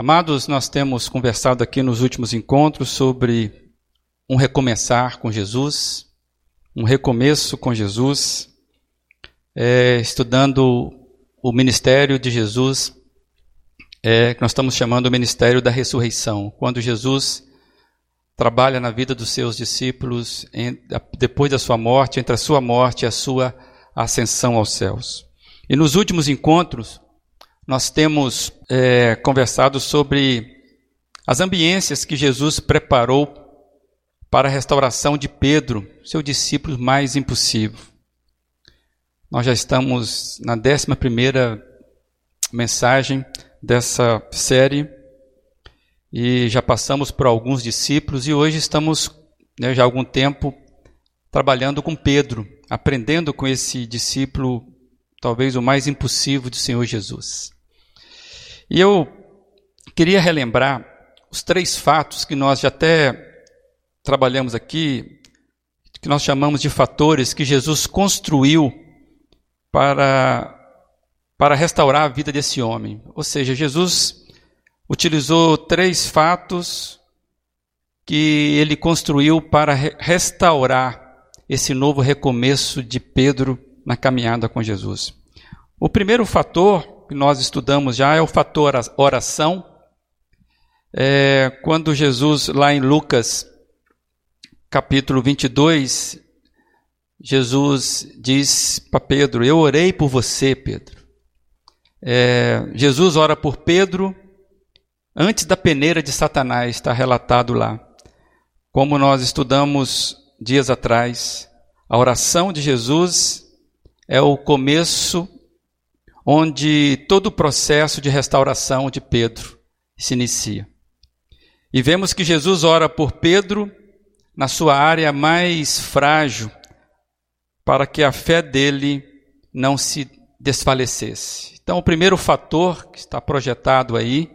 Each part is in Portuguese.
Amados, nós temos conversado aqui nos últimos encontros sobre um recomeçar com Jesus, um recomeço com Jesus, é, estudando o ministério de Jesus, é, que nós estamos chamando o ministério da ressurreição, quando Jesus trabalha na vida dos seus discípulos em, depois da sua morte, entre a sua morte e a sua ascensão aos céus. E nos últimos encontros, nós temos é, conversado sobre as ambiências que Jesus preparou para a restauração de Pedro, seu discípulo mais impossível. Nós já estamos na décima primeira mensagem dessa série e já passamos por alguns discípulos e hoje estamos né, já há algum tempo trabalhando com Pedro, aprendendo com esse discípulo, talvez o mais impossível do Senhor Jesus. E eu queria relembrar os três fatos que nós já até trabalhamos aqui, que nós chamamos de fatores que Jesus construiu para, para restaurar a vida desse homem. Ou seja, Jesus utilizou três fatos que ele construiu para restaurar esse novo recomeço de Pedro na caminhada com Jesus. O primeiro fator que nós estudamos já é o fator oração. É, quando Jesus, lá em Lucas capítulo 22, Jesus diz para Pedro: Eu orei por você, Pedro. É, Jesus ora por Pedro antes da peneira de Satanás, está relatado lá. Como nós estudamos dias atrás, a oração de Jesus é o começo onde todo o processo de restauração de Pedro se inicia. E vemos que Jesus ora por Pedro na sua área mais frágil, para que a fé dele não se desfalecesse. Então, o primeiro fator que está projetado aí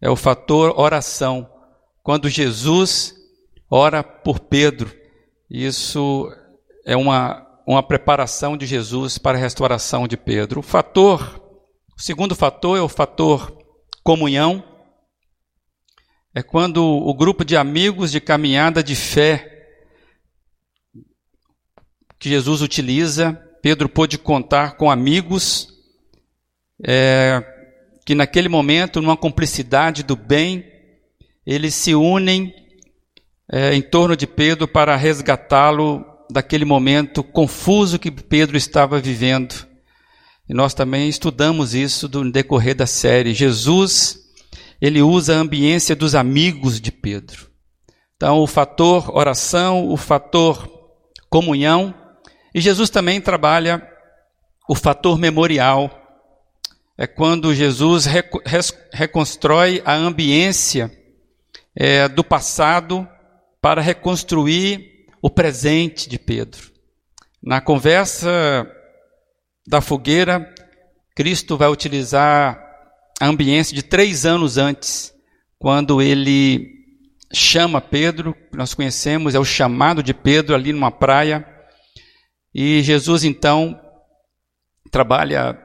é o fator oração. Quando Jesus ora por Pedro, isso é uma, uma preparação de Jesus para a restauração de Pedro. O fator, o segundo fator é o fator comunhão é quando o grupo de amigos de caminhada de fé que Jesus utiliza, Pedro pôde contar com amigos é, que naquele momento, numa cumplicidade do bem, eles se unem é, em torno de Pedro para resgatá-lo daquele momento confuso que Pedro estava vivendo. E nós também estudamos isso no decorrer da série. Jesus ele usa a ambiência dos amigos de Pedro. Então, o fator oração, o fator comunhão, e Jesus também trabalha o fator memorial. É quando Jesus reconstrói a ambiência é, do passado para reconstruir o presente de Pedro. Na conversa da fogueira, Cristo vai utilizar a ambiência de três anos antes, quando ele chama Pedro, nós conhecemos, é o chamado de Pedro ali numa praia, e Jesus então trabalha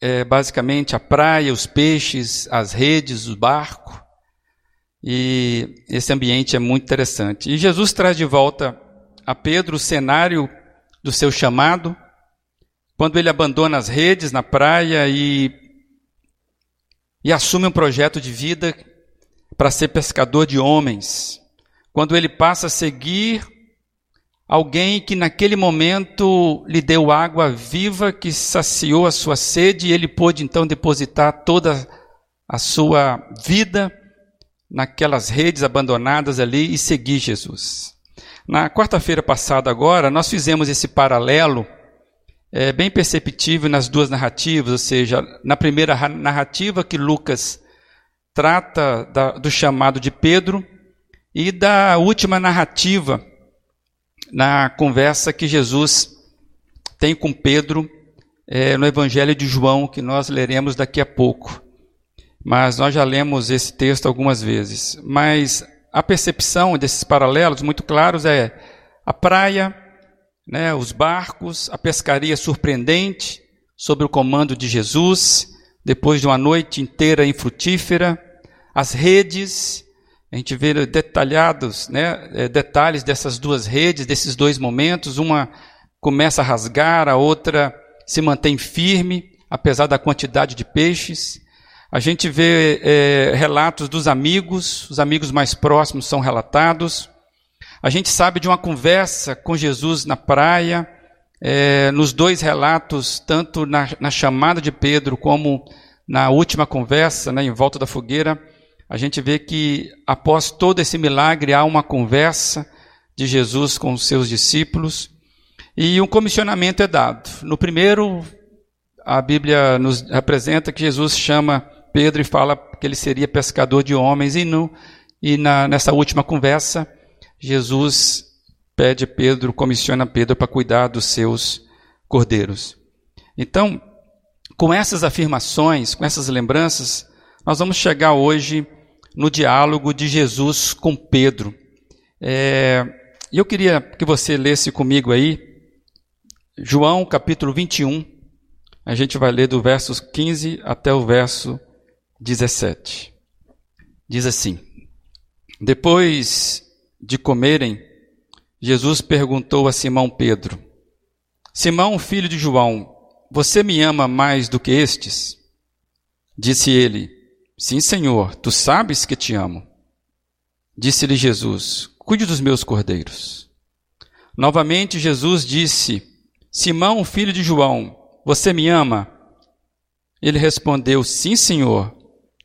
é, basicamente a praia, os peixes, as redes, o barco, e esse ambiente é muito interessante. E Jesus traz de volta a Pedro o cenário do seu chamado, quando ele abandona as redes na praia e e assume um projeto de vida para ser pescador de homens. Quando ele passa a seguir alguém que naquele momento lhe deu água viva que saciou a sua sede e ele pôde então depositar toda a sua vida naquelas redes abandonadas ali e seguir Jesus. Na quarta-feira passada agora, nós fizemos esse paralelo é bem perceptível nas duas narrativas, ou seja, na primeira narrativa que Lucas trata da, do chamado de Pedro e da última narrativa na conversa que Jesus tem com Pedro é, no Evangelho de João, que nós leremos daqui a pouco. Mas nós já lemos esse texto algumas vezes. Mas a percepção desses paralelos muito claros é a praia, né, os barcos, a pescaria surpreendente, sob o comando de Jesus, depois de uma noite inteira infrutífera, as redes, a gente vê detalhados, né, é, detalhes dessas duas redes, desses dois momentos. Uma começa a rasgar, a outra se mantém firme, apesar da quantidade de peixes. A gente vê é, relatos dos amigos, os amigos mais próximos são relatados. A gente sabe de uma conversa com Jesus na praia, é, nos dois relatos, tanto na, na, chamada de Pedro como na última conversa, né, em volta da fogueira, a gente vê que após todo esse milagre há uma conversa de Jesus com os seus discípulos e um comissionamento é dado. No primeiro, a Bíblia nos apresenta que Jesus chama Pedro e fala que ele seria pescador de homens, e, no, e na, nessa última conversa, Jesus pede Pedro, comissiona Pedro para cuidar dos seus cordeiros. Então, com essas afirmações, com essas lembranças, nós vamos chegar hoje no diálogo de Jesus com Pedro. É, eu queria que você lesse comigo aí, João capítulo 21. A gente vai ler do verso 15 até o verso 17. Diz assim: Depois de comerem, Jesus perguntou a Simão Pedro: Simão, filho de João, você me ama mais do que estes? Disse ele: Sim, Senhor, tu sabes que te amo. Disse-lhe Jesus: Cuide dos meus cordeiros. Novamente Jesus disse: Simão, filho de João, você me ama? Ele respondeu: Sim, Senhor,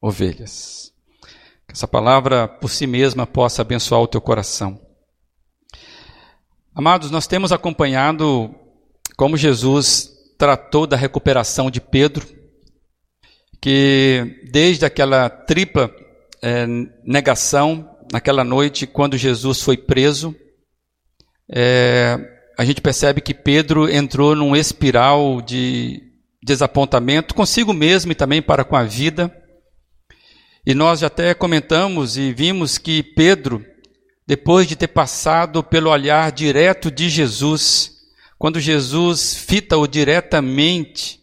ovelhas. Que essa palavra por si mesma possa abençoar o teu coração. Amados, nós temos acompanhado como Jesus tratou da recuperação de Pedro que desde aquela tripla é, negação, naquela noite, quando Jesus foi preso, é, a gente percebe que Pedro entrou num espiral de desapontamento consigo mesmo e também para com a vida. E nós até comentamos e vimos que Pedro, depois de ter passado pelo olhar direto de Jesus, quando Jesus fita-o diretamente,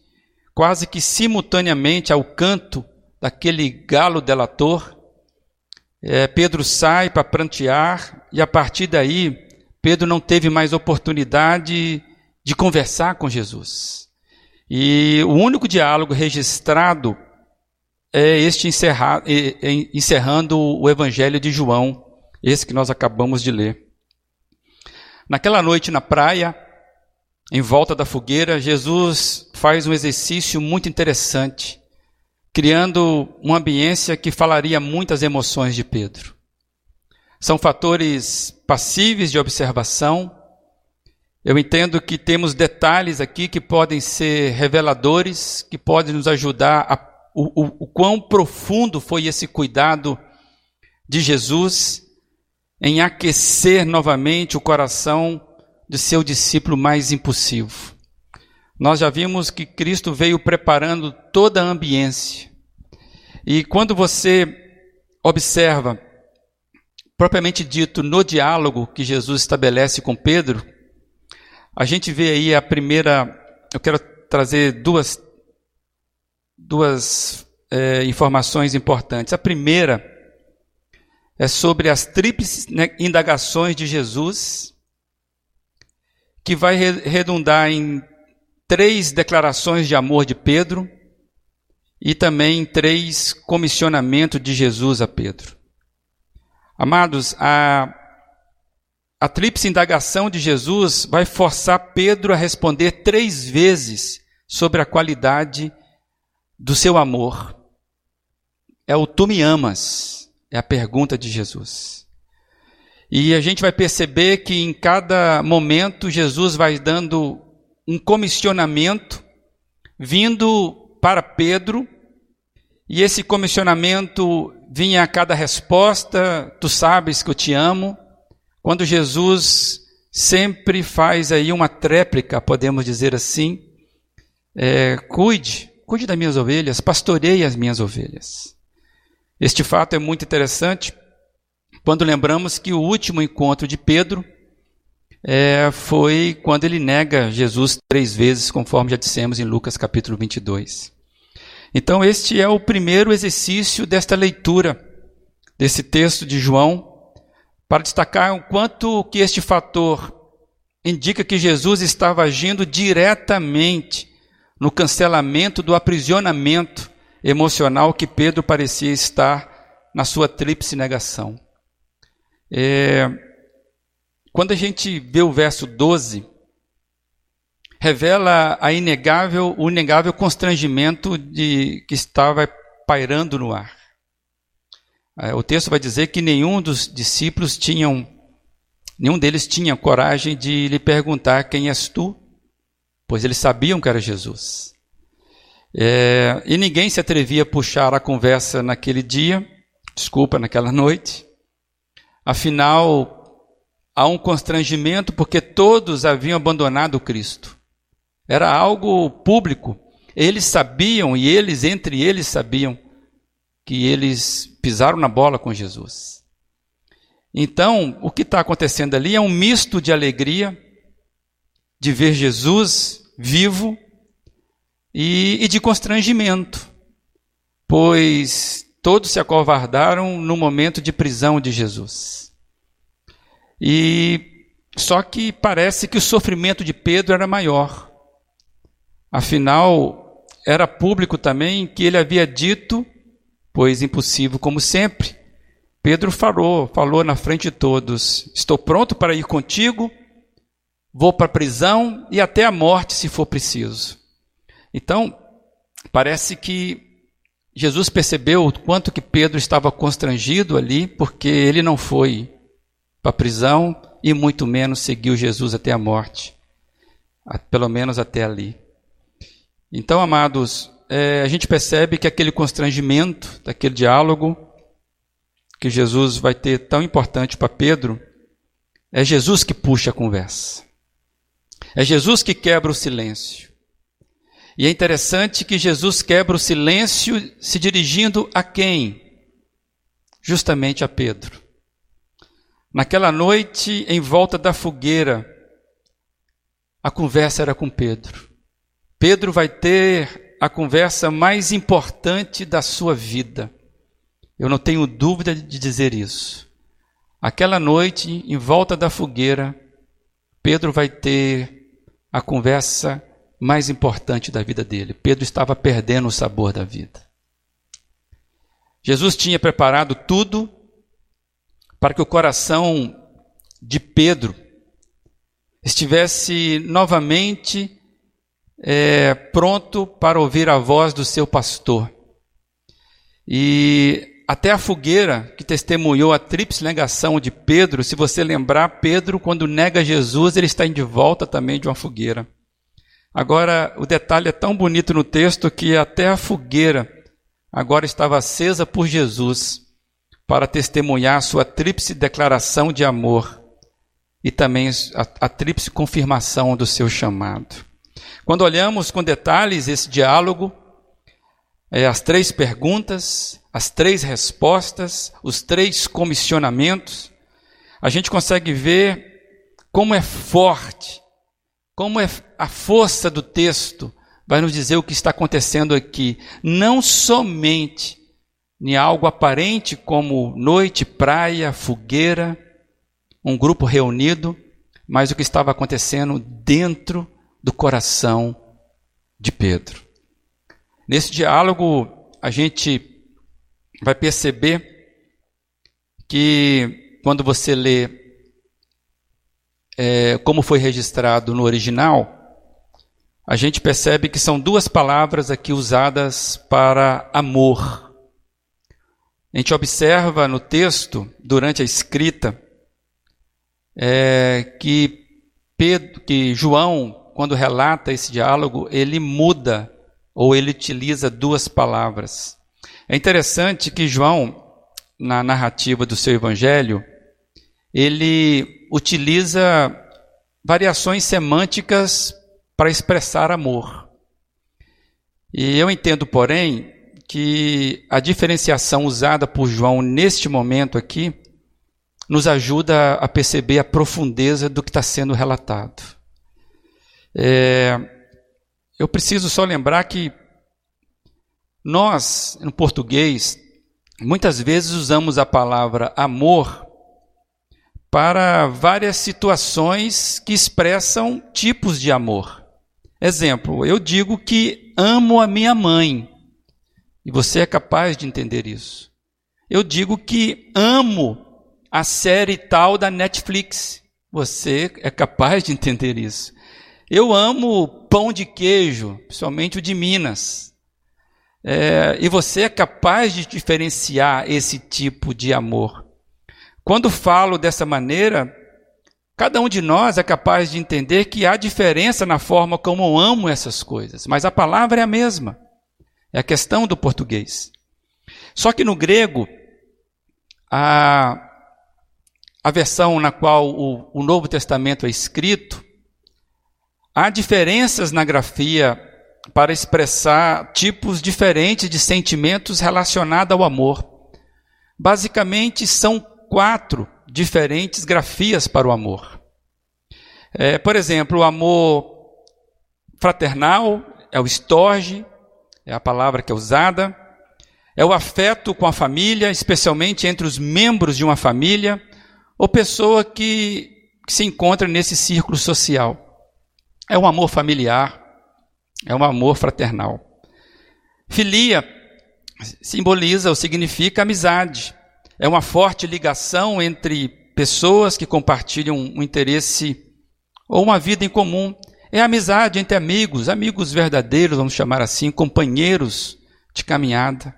quase que simultaneamente ao canto daquele galo delator, é, Pedro sai para prantear e a partir daí Pedro não teve mais oportunidade de conversar com Jesus. E o único diálogo registrado é este encerrar, encerrando o Evangelho de João, esse que nós acabamos de ler. Naquela noite na praia, em volta da fogueira, Jesus faz um exercício muito interessante, criando uma ambiência que falaria muitas emoções de Pedro. São fatores passíveis de observação. Eu entendo que temos detalhes aqui que podem ser reveladores, que podem nos ajudar a o, o, o quão profundo foi esse cuidado de Jesus em aquecer novamente o coração de seu discípulo mais impulsivo. Nós já vimos que Cristo veio preparando toda a ambiência. E quando você observa, propriamente dito, no diálogo que Jesus estabelece com Pedro, a gente vê aí a primeira. Eu quero trazer duas, duas é, informações importantes. A primeira é sobre as tríplices indagações de Jesus que vai redundar em três declarações de amor de Pedro e também em três comissionamentos de Jesus a Pedro. Amados, a, a tríplice indagação de Jesus vai forçar Pedro a responder três vezes sobre a qualidade do seu amor. É o tu me amas, é a pergunta de Jesus. E a gente vai perceber que em cada momento Jesus vai dando um comissionamento vindo para Pedro e esse comissionamento vinha a cada resposta, tu sabes que eu te amo. Quando Jesus sempre faz aí uma tréplica, podemos dizer assim, é, cuide, cuide das minhas ovelhas, pastoreie as minhas ovelhas. Este fato é muito interessante quando lembramos que o último encontro de Pedro é, foi quando ele nega Jesus três vezes, conforme já dissemos em Lucas capítulo 22. Então, este é o primeiro exercício desta leitura, desse texto de João, para destacar o quanto que este fator indica que Jesus estava agindo diretamente no cancelamento do aprisionamento emocional que Pedro parecia estar na sua tríplice negação. É, quando a gente vê o verso 12, revela a inegável, o inegável constrangimento de que estava pairando no ar. É, o texto vai dizer que nenhum dos discípulos tinham, nenhum deles tinha coragem de lhe perguntar quem és tu, pois eles sabiam que era Jesus. É, e ninguém se atrevia a puxar a conversa naquele dia, desculpa, naquela noite. Afinal, há um constrangimento porque todos haviam abandonado Cristo. Era algo público. Eles sabiam e eles entre eles sabiam que eles pisaram na bola com Jesus. Então, o que está acontecendo ali é um misto de alegria de ver Jesus vivo e, e de constrangimento, pois todos se acovardaram no momento de prisão de Jesus. E só que parece que o sofrimento de Pedro era maior. Afinal, era público também que ele havia dito, pois impossível como sempre. Pedro falou, falou na frente de todos: Estou pronto para ir contigo, vou para a prisão e até a morte, se for preciso. Então, parece que Jesus percebeu o quanto que Pedro estava constrangido ali, porque ele não foi para a prisão e muito menos seguiu Jesus até a morte, pelo menos até ali. Então, amados, é, a gente percebe que aquele constrangimento, daquele diálogo que Jesus vai ter tão importante para Pedro, é Jesus que puxa a conversa. É Jesus que quebra o silêncio. E é interessante que Jesus quebra o silêncio se dirigindo a quem? Justamente a Pedro. Naquela noite, em volta da fogueira, a conversa era com Pedro. Pedro vai ter a conversa mais importante da sua vida. Eu não tenho dúvida de dizer isso. Aquela noite, em volta da fogueira, Pedro vai ter a conversa mais importante da vida dele. Pedro estava perdendo o sabor da vida. Jesus tinha preparado tudo para que o coração de Pedro estivesse novamente é, pronto para ouvir a voz do seu pastor. E até a fogueira que testemunhou a tríplice negação de Pedro, se você lembrar, Pedro, quando nega Jesus, ele está de volta também de uma fogueira. Agora, o detalhe é tão bonito no texto que até a fogueira agora estava acesa por Jesus para testemunhar sua tríplice declaração de amor e também a, a tríplice confirmação do seu chamado. Quando olhamos com detalhes esse diálogo, é, as três perguntas, as três respostas, os três comissionamentos, a gente consegue ver como é forte, como é a força do texto vai nos dizer o que está acontecendo aqui, não somente em algo aparente como noite, praia, fogueira, um grupo reunido, mas o que estava acontecendo dentro do coração de Pedro. Nesse diálogo, a gente vai perceber que quando você lê é, como foi registrado no original, a gente percebe que são duas palavras aqui usadas para amor. A gente observa no texto, durante a escrita, é, que, Pedro, que João, quando relata esse diálogo, ele muda ou ele utiliza duas palavras. É interessante que João, na narrativa do seu evangelho, ele utiliza variações semânticas para expressar amor. E eu entendo, porém, que a diferenciação usada por João neste momento aqui nos ajuda a perceber a profundeza do que está sendo relatado. É, eu preciso só lembrar que nós, no português, muitas vezes usamos a palavra amor para várias situações que expressam tipos de amor. Exemplo, eu digo que amo a minha mãe, e você é capaz de entender isso. Eu digo que amo a série tal da Netflix. Você é capaz de entender isso. Eu amo pão de queijo, principalmente o de Minas. É, e você é capaz de diferenciar esse tipo de amor. Quando falo dessa maneira, cada um de nós é capaz de entender que há diferença na forma como amo essas coisas, mas a palavra é a mesma. É a questão do português. Só que no grego, a, a versão na qual o, o Novo Testamento é escrito, há diferenças na grafia para expressar tipos diferentes de sentimentos relacionados ao amor. Basicamente, são quatro diferentes grafias para o amor. É, por exemplo, o amor fraternal é o storge, é a palavra que é usada. É o afeto com a família, especialmente entre os membros de uma família ou pessoa que, que se encontra nesse círculo social. É um amor familiar, é um amor fraternal. Filia simboliza ou significa amizade. É uma forte ligação entre pessoas que compartilham um interesse ou uma vida em comum. É amizade entre amigos, amigos verdadeiros, vamos chamar assim, companheiros de caminhada.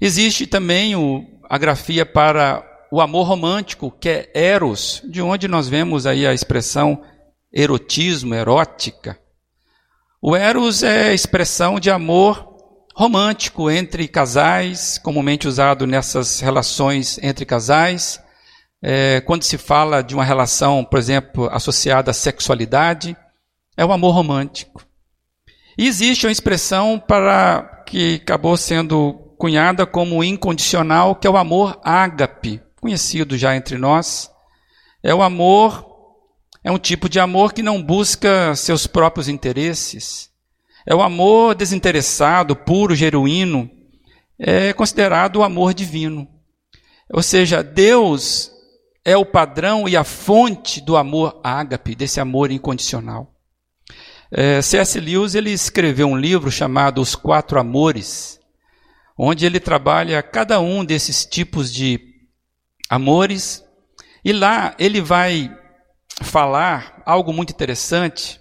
Existe também o, a grafia para o amor romântico, que é eros, de onde nós vemos aí a expressão erotismo, erótica. O eros é a expressão de amor romântico entre casais, comumente usado nessas relações entre casais. É, quando se fala de uma relação, por exemplo, associada à sexualidade, é o amor romântico. E existe uma expressão para que acabou sendo cunhada como incondicional, que é o amor ágape conhecido já entre nós. É o amor, é um tipo de amor que não busca seus próprios interesses. É o amor desinteressado, puro, genuíno. É considerado o amor divino. Ou seja, Deus é o padrão e a fonte do amor ágape, desse amor incondicional. É, C.S. Lewis ele escreveu um livro chamado Os Quatro Amores, onde ele trabalha cada um desses tipos de Amores. E lá ele vai falar algo muito interessante.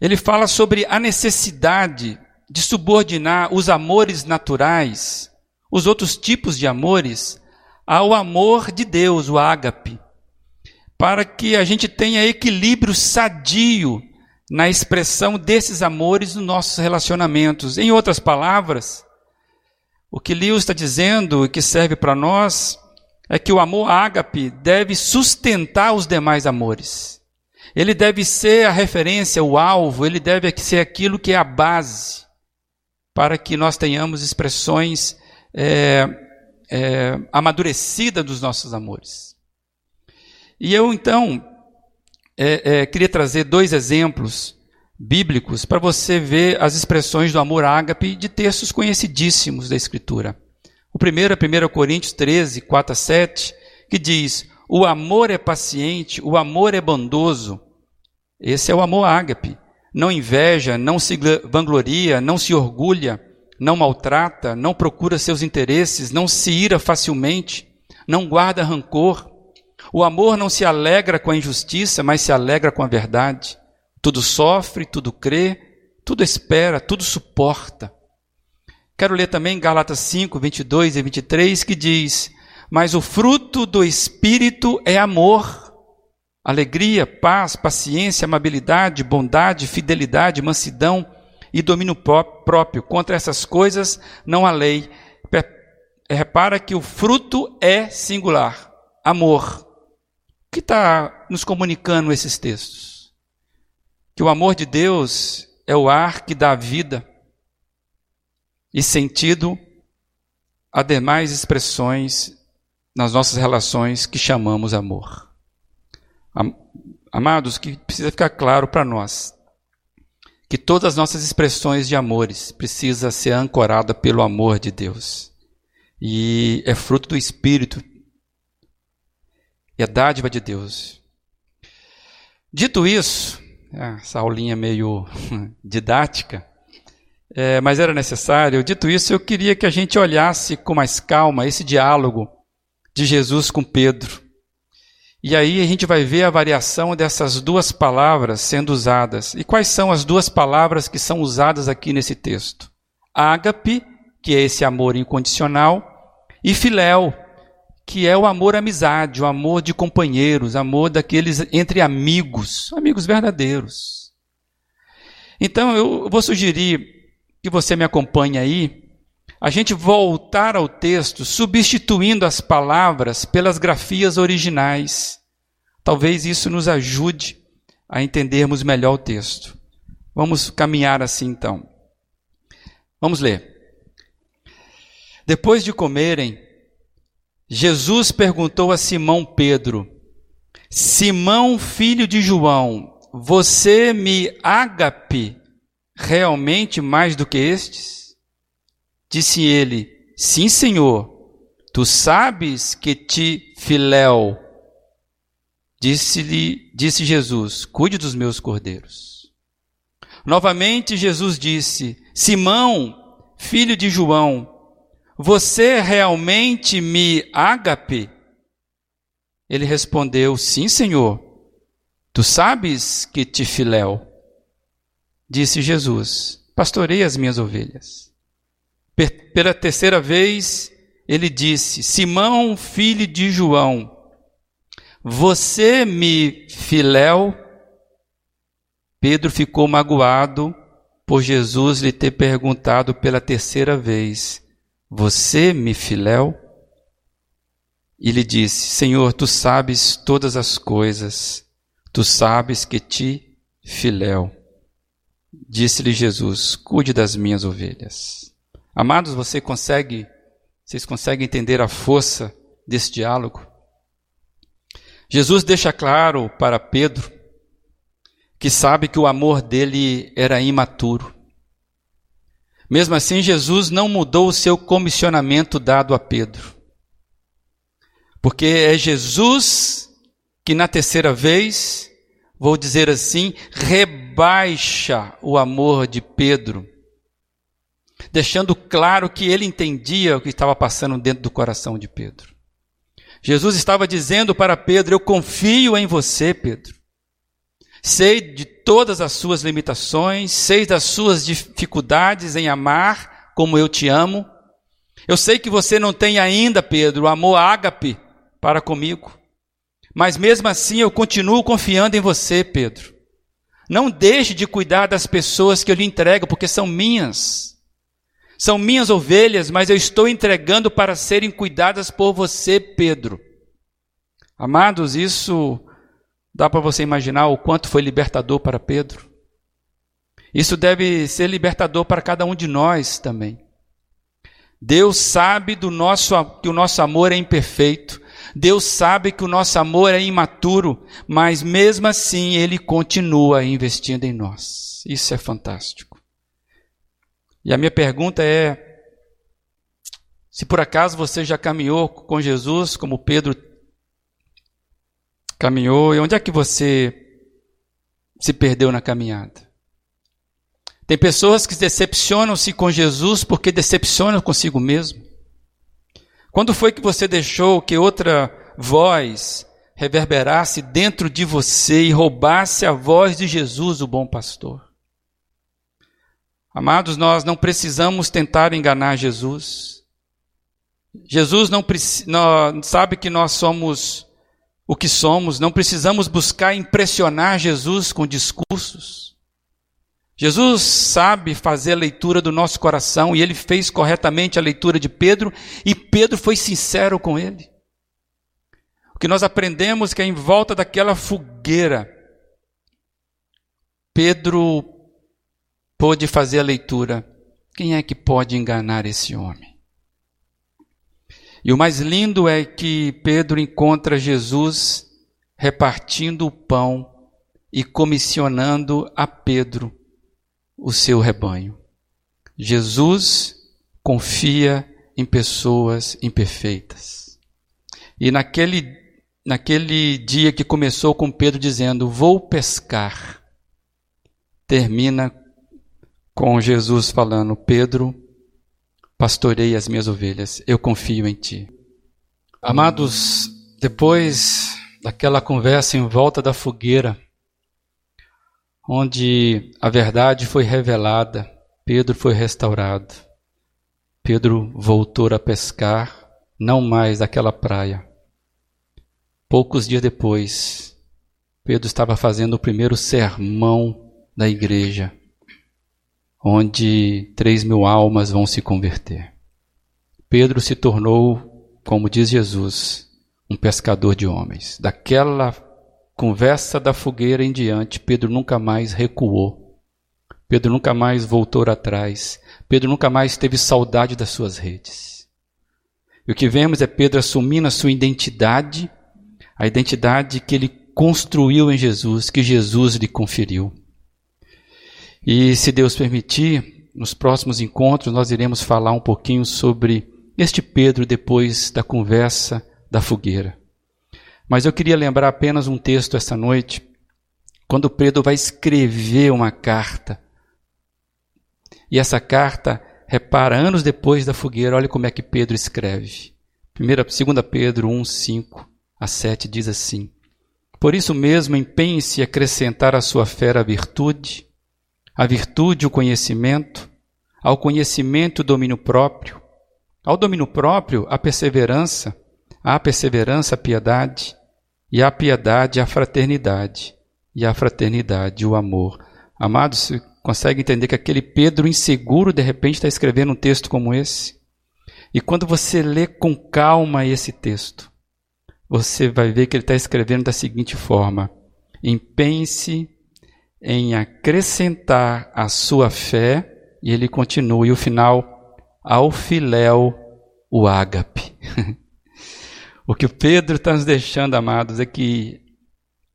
Ele fala sobre a necessidade de subordinar os amores naturais, os outros tipos de amores, ao amor de Deus, o ágape, para que a gente tenha equilíbrio sadio na expressão desses amores nos nossos relacionamentos. Em outras palavras, o que Lewis está dizendo e que serve para nós é que o amor ágape deve sustentar os demais amores. Ele deve ser a referência, o alvo, ele deve ser aquilo que é a base para que nós tenhamos expressões é, é, amadurecidas dos nossos amores. E eu então é, é queria trazer dois exemplos bíblicos para você ver as expressões do amor ágape de textos conhecidíssimos da Escritura. O primeiro é 1 Coríntios 13, 4 a 7, que diz: O amor é paciente, o amor é bondoso. Esse é o amor ágape. Não inveja, não se vangloria, não se orgulha, não maltrata, não procura seus interesses, não se ira facilmente, não guarda rancor. O amor não se alegra com a injustiça, mas se alegra com a verdade. Tudo sofre, tudo crê, tudo espera, tudo suporta. Quero ler também Gálatas 5, 22 e 23, que diz: Mas o fruto do Espírito é amor, alegria, paz, paciência, amabilidade, bondade, fidelidade, mansidão e domínio próprio. Contra essas coisas não há lei. repara que o fruto é singular, amor. O que está nos comunicando esses textos? Que o amor de Deus é o ar que dá vida e sentido a demais expressões nas nossas relações que chamamos amor. Amados, que precisa ficar claro para nós que todas as nossas expressões de amores precisa ser ancorada pelo amor de Deus. E é fruto do Espírito e a dádiva de Deus. Dito isso, é, essa aulinha meio didática, é, mas era necessário. Dito isso, eu queria que a gente olhasse com mais calma esse diálogo de Jesus com Pedro. E aí a gente vai ver a variação dessas duas palavras sendo usadas. E quais são as duas palavras que são usadas aqui nesse texto? Ágape, que é esse amor incondicional, e filéu, que é o amor amizade, o amor de companheiros, amor daqueles entre amigos, amigos verdadeiros. Então eu vou sugerir que você me acompanhe aí, a gente voltar ao texto, substituindo as palavras pelas grafias originais. Talvez isso nos ajude a entendermos melhor o texto. Vamos caminhar assim então. Vamos ler. Depois de comerem, Jesus perguntou a Simão Pedro: Simão, filho de João, você me agape realmente mais do que estes? Disse ele: Sim, Senhor. Tu sabes que te filéu Disse-lhe, disse Jesus: Cuide dos meus cordeiros. Novamente Jesus disse: Simão, filho de João, você realmente me agape? Ele respondeu: Sim, Senhor. Tu sabes que te filéu. Disse Jesus: Pastorei as minhas ovelhas. Pela terceira vez, ele disse: Simão, filho de João, você me filéu? Pedro ficou magoado por Jesus lhe ter perguntado pela terceira vez: Você me filéu? E lhe disse: Senhor, tu sabes todas as coisas, tu sabes que te filéu. Disse-lhe Jesus: Cuide das minhas ovelhas. Amados, você consegue, vocês conseguem entender a força desse diálogo? Jesus deixa claro para Pedro que sabe que o amor dele era imaturo. Mesmo assim, Jesus não mudou o seu comissionamento dado a Pedro. Porque é Jesus que na terceira vez, vou dizer assim, rebaixa o amor de Pedro, deixando claro que ele entendia o que estava passando dentro do coração de Pedro. Jesus estava dizendo para Pedro: Eu confio em você, Pedro. Sei de todas as suas limitações, sei das suas dificuldades em amar como eu te amo. Eu sei que você não tem ainda, Pedro, o amor ágape para comigo. Mas mesmo assim eu continuo confiando em você, Pedro. Não deixe de cuidar das pessoas que eu lhe entrego, porque são minhas. São minhas ovelhas, mas eu estou entregando para serem cuidadas por você, Pedro. Amados, isso dá para você imaginar o quanto foi libertador para Pedro. Isso deve ser libertador para cada um de nós também. Deus sabe do nosso, que o nosso amor é imperfeito. Deus sabe que o nosso amor é imaturo, mas mesmo assim Ele continua investindo em nós. Isso é fantástico. E a minha pergunta é: se por acaso você já caminhou com Jesus, como Pedro caminhou, e onde é que você se perdeu na caminhada? Tem pessoas que decepcionam-se com Jesus porque decepcionam consigo mesmo. Quando foi que você deixou que outra voz reverberasse dentro de você e roubasse a voz de Jesus, o bom pastor? Amados, nós não precisamos tentar enganar Jesus. Jesus não, não sabe que nós somos o que somos, não precisamos buscar impressionar Jesus com discursos. Jesus sabe fazer a leitura do nosso coração e ele fez corretamente a leitura de Pedro e Pedro foi sincero com ele. O que nós aprendemos é que em volta daquela fogueira, Pedro pôde fazer a leitura. Quem é que pode enganar esse homem? E o mais lindo é que Pedro encontra Jesus repartindo o pão e comissionando a Pedro o seu rebanho. Jesus confia em pessoas imperfeitas. E naquele, naquele dia que começou com Pedro dizendo: Vou pescar, termina com Jesus falando: Pedro, pastorei as minhas ovelhas, eu confio em ti. Amados, depois daquela conversa em volta da fogueira, onde a verdade foi revelada, Pedro foi restaurado. Pedro voltou a pescar, não mais daquela praia. Poucos dias depois, Pedro estava fazendo o primeiro sermão da igreja, onde três mil almas vão se converter. Pedro se tornou, como diz Jesus, um pescador de homens. Daquela conversa da fogueira em diante, Pedro nunca mais recuou. Pedro nunca mais voltou atrás. Pedro nunca mais teve saudade das suas redes. E o que vemos é Pedro assumindo a sua identidade, a identidade que ele construiu em Jesus, que Jesus lhe conferiu. E se Deus permitir, nos próximos encontros nós iremos falar um pouquinho sobre este Pedro depois da conversa da fogueira. Mas eu queria lembrar apenas um texto esta noite, quando Pedro vai escrever uma carta. E essa carta, repara, anos depois da fogueira, olha como é que Pedro escreve. 2 Pedro 1, 5 a 7 diz assim: Por isso mesmo, empenhe-se em acrescentar à sua fé a virtude, a virtude o conhecimento, ao conhecimento o domínio próprio, ao domínio próprio a perseverança, à perseverança a piedade, e à piedade a fraternidade, e à fraternidade o amor. Amados, você consegue entender que aquele Pedro inseguro de repente está escrevendo um texto como esse? E quando você lê com calma esse texto, você vai ver que ele está escrevendo da seguinte forma: empenhe-se em acrescentar a sua fé, e ele continua, e o final, ao filéu o ágape. O que Pedro está nos deixando, amados, é que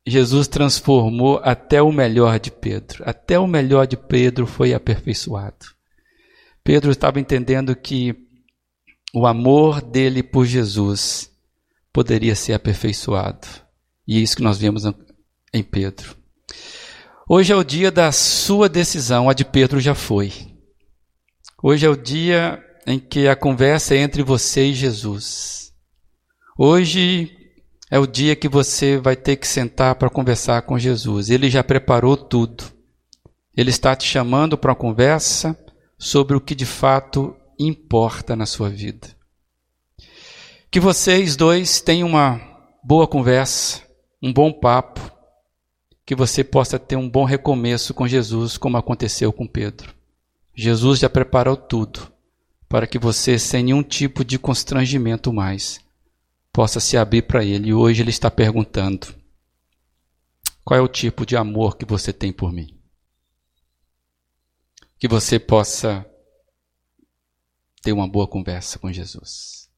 Jesus transformou até o melhor de Pedro. Até o melhor de Pedro foi aperfeiçoado. Pedro estava entendendo que o amor dele por Jesus poderia ser aperfeiçoado. E é isso que nós vemos em Pedro. Hoje é o dia da sua decisão, a de Pedro já foi. Hoje é o dia em que a conversa é entre você e Jesus. Hoje é o dia que você vai ter que sentar para conversar com Jesus. Ele já preparou tudo. Ele está te chamando para uma conversa sobre o que de fato importa na sua vida. Que vocês dois tenham uma boa conversa, um bom papo, que você possa ter um bom recomeço com Jesus, como aconteceu com Pedro. Jesus já preparou tudo para que você, sem nenhum tipo de constrangimento mais, possa se abrir para Ele. E hoje Ele está perguntando: qual é o tipo de amor que você tem por mim? Que você possa ter uma boa conversa com Jesus.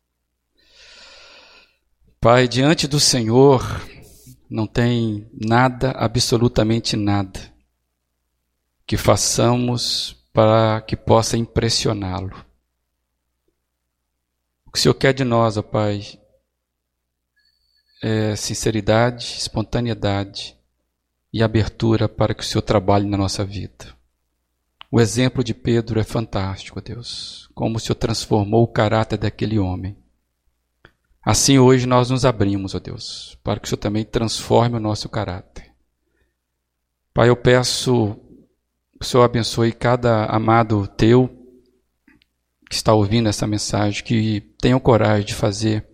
Pai, diante do Senhor não tem nada, absolutamente nada, que façamos para que possa impressioná-lo. O que o Senhor quer de nós, ó Pai, é, sinceridade, espontaneidade e abertura para que o Senhor trabalhe na nossa vida. O exemplo de Pedro é fantástico, Deus, como o Senhor transformou o caráter daquele homem. Assim hoje nós nos abrimos, ó Deus, para que o Senhor também transforme o nosso caráter. Pai, eu peço que o Senhor abençoe cada amado teu que está ouvindo essa mensagem, que tenham coragem de fazer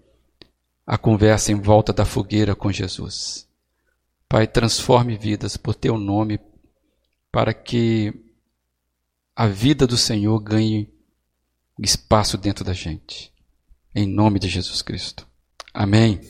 a conversa em volta da fogueira com Jesus. Pai, transforme vidas por teu nome, para que a vida do Senhor ganhe espaço dentro da gente. Em nome de Jesus Cristo. Amém.